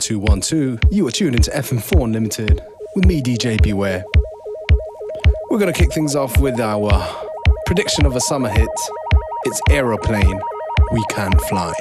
1212. You are tuned into FM4 Unlimited with me, DJ Beware. We're going to kick things off with our prediction of a summer hit. It's Aeroplane, We Can Fly.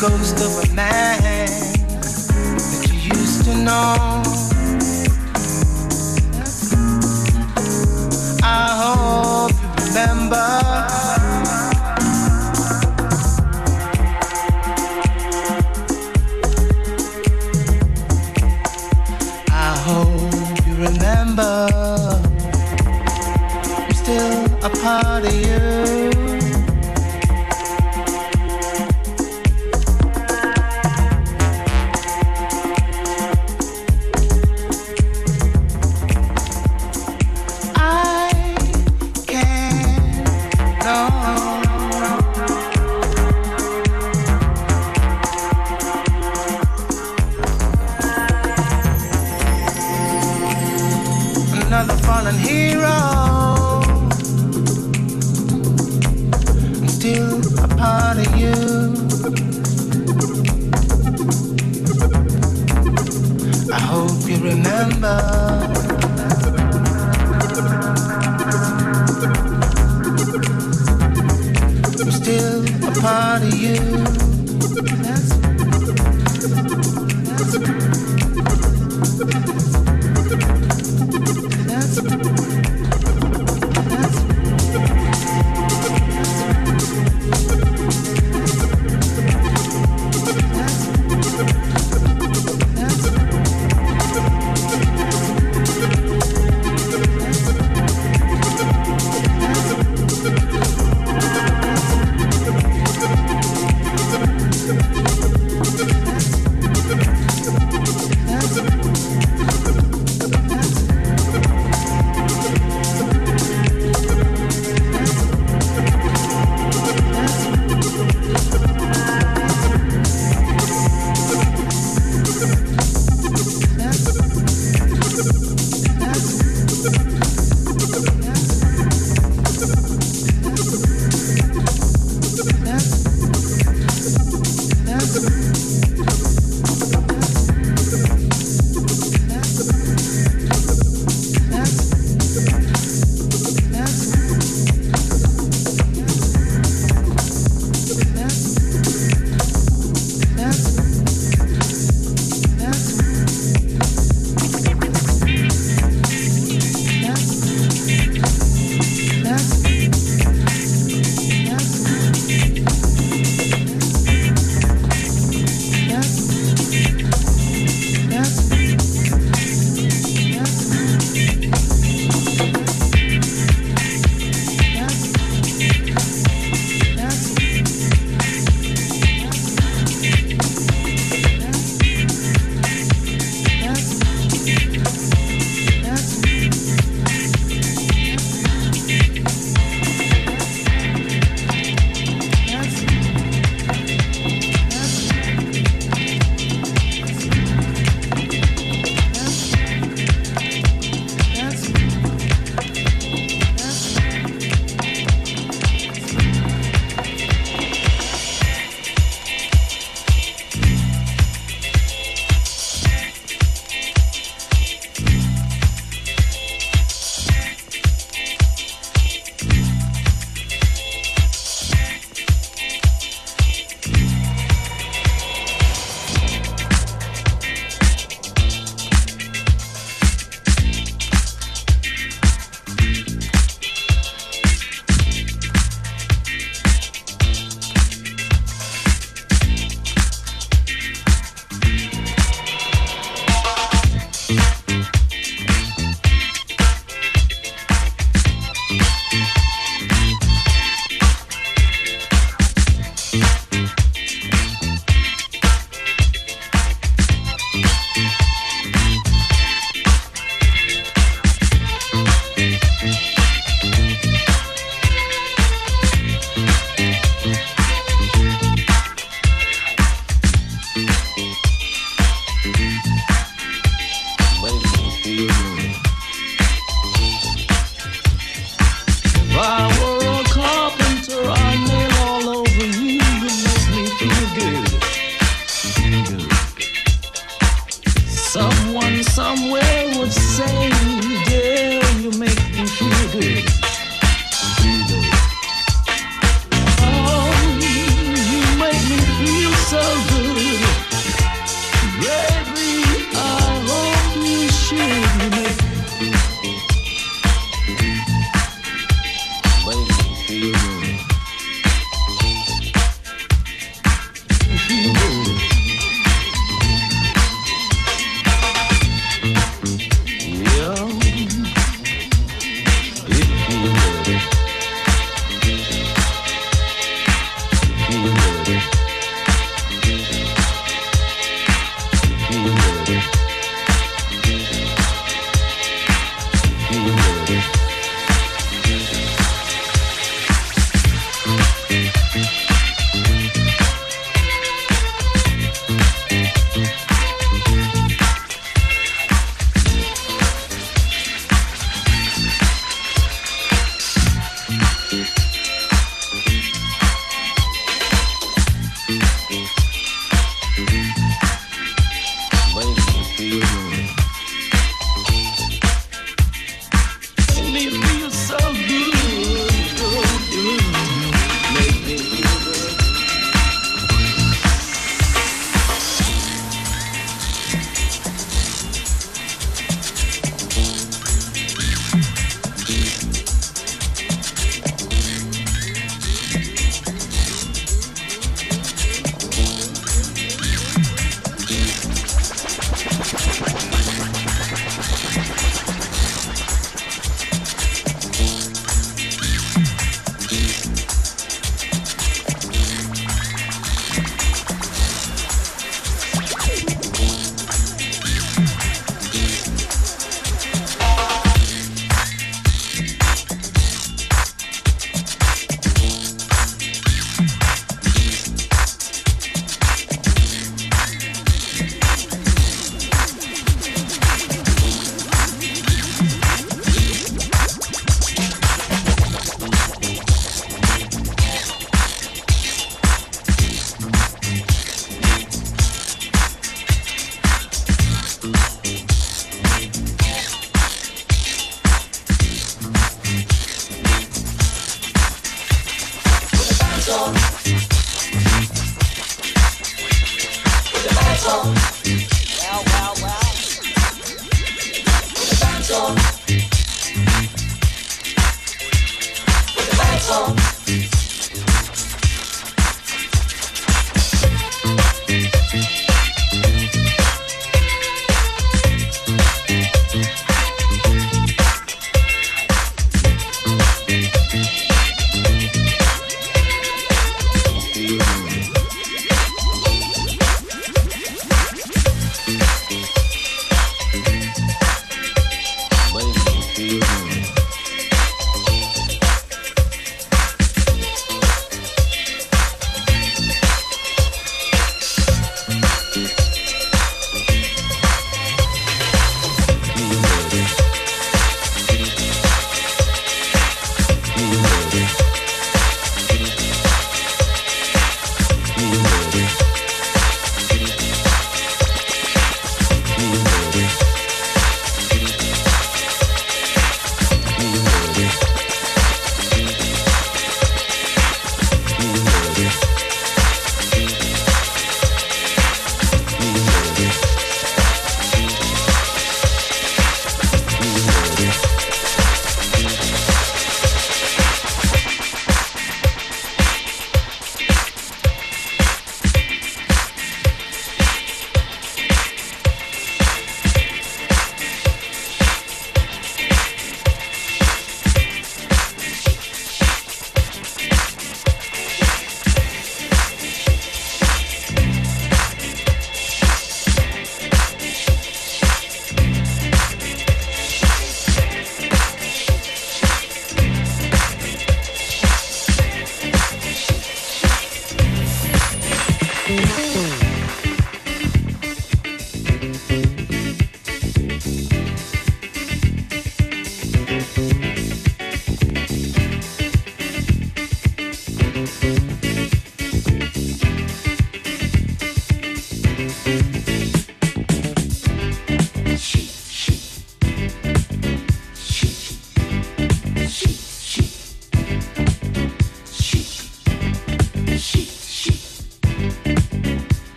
Ghost of a man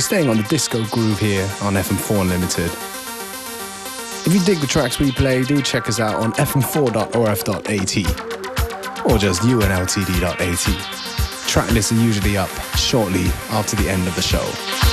We're staying on the disco groove here on FM4 Unlimited. If you dig the tracks we play, do check us out on fm4.orf.at or just unltd.at. Track lists are usually up shortly after the end of the show.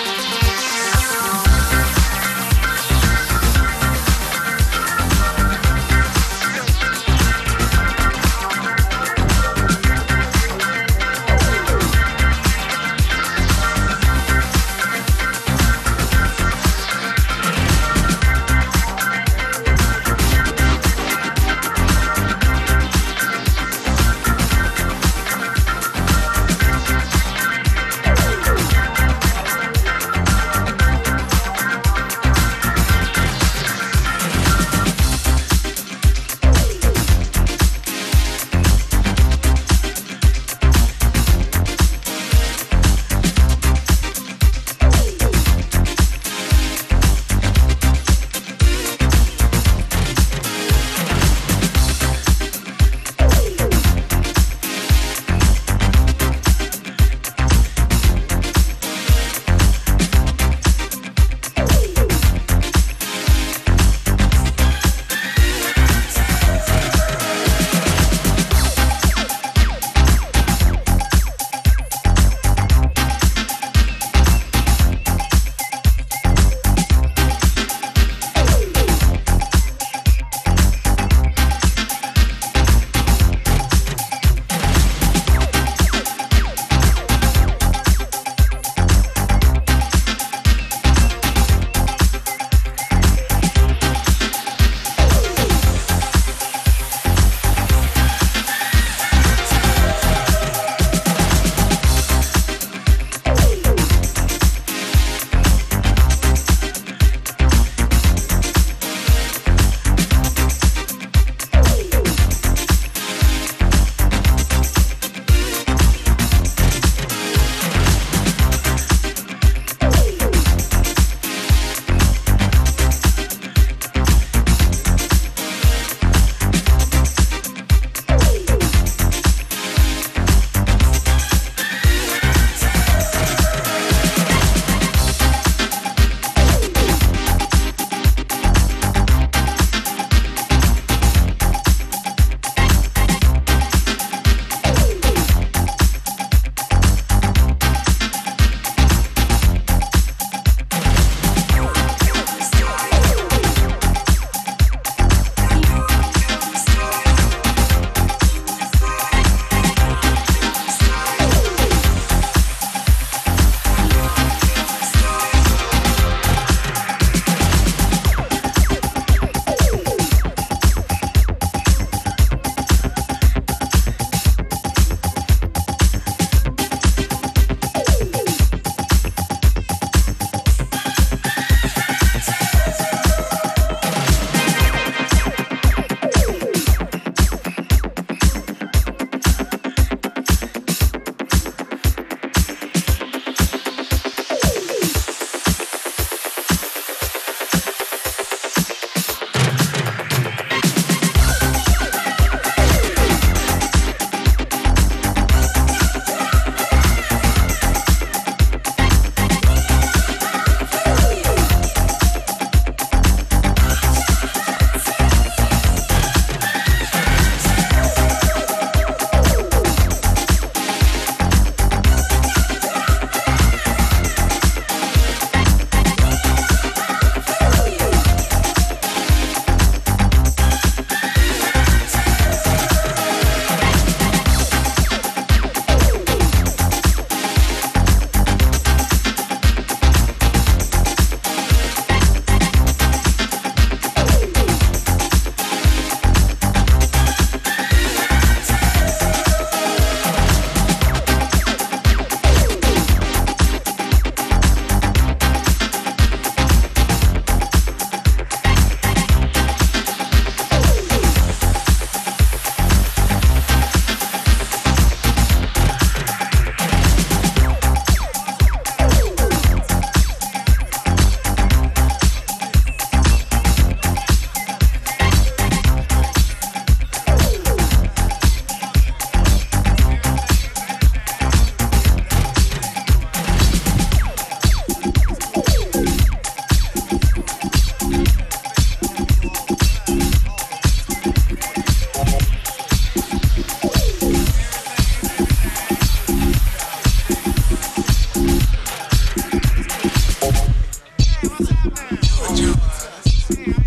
Yeah.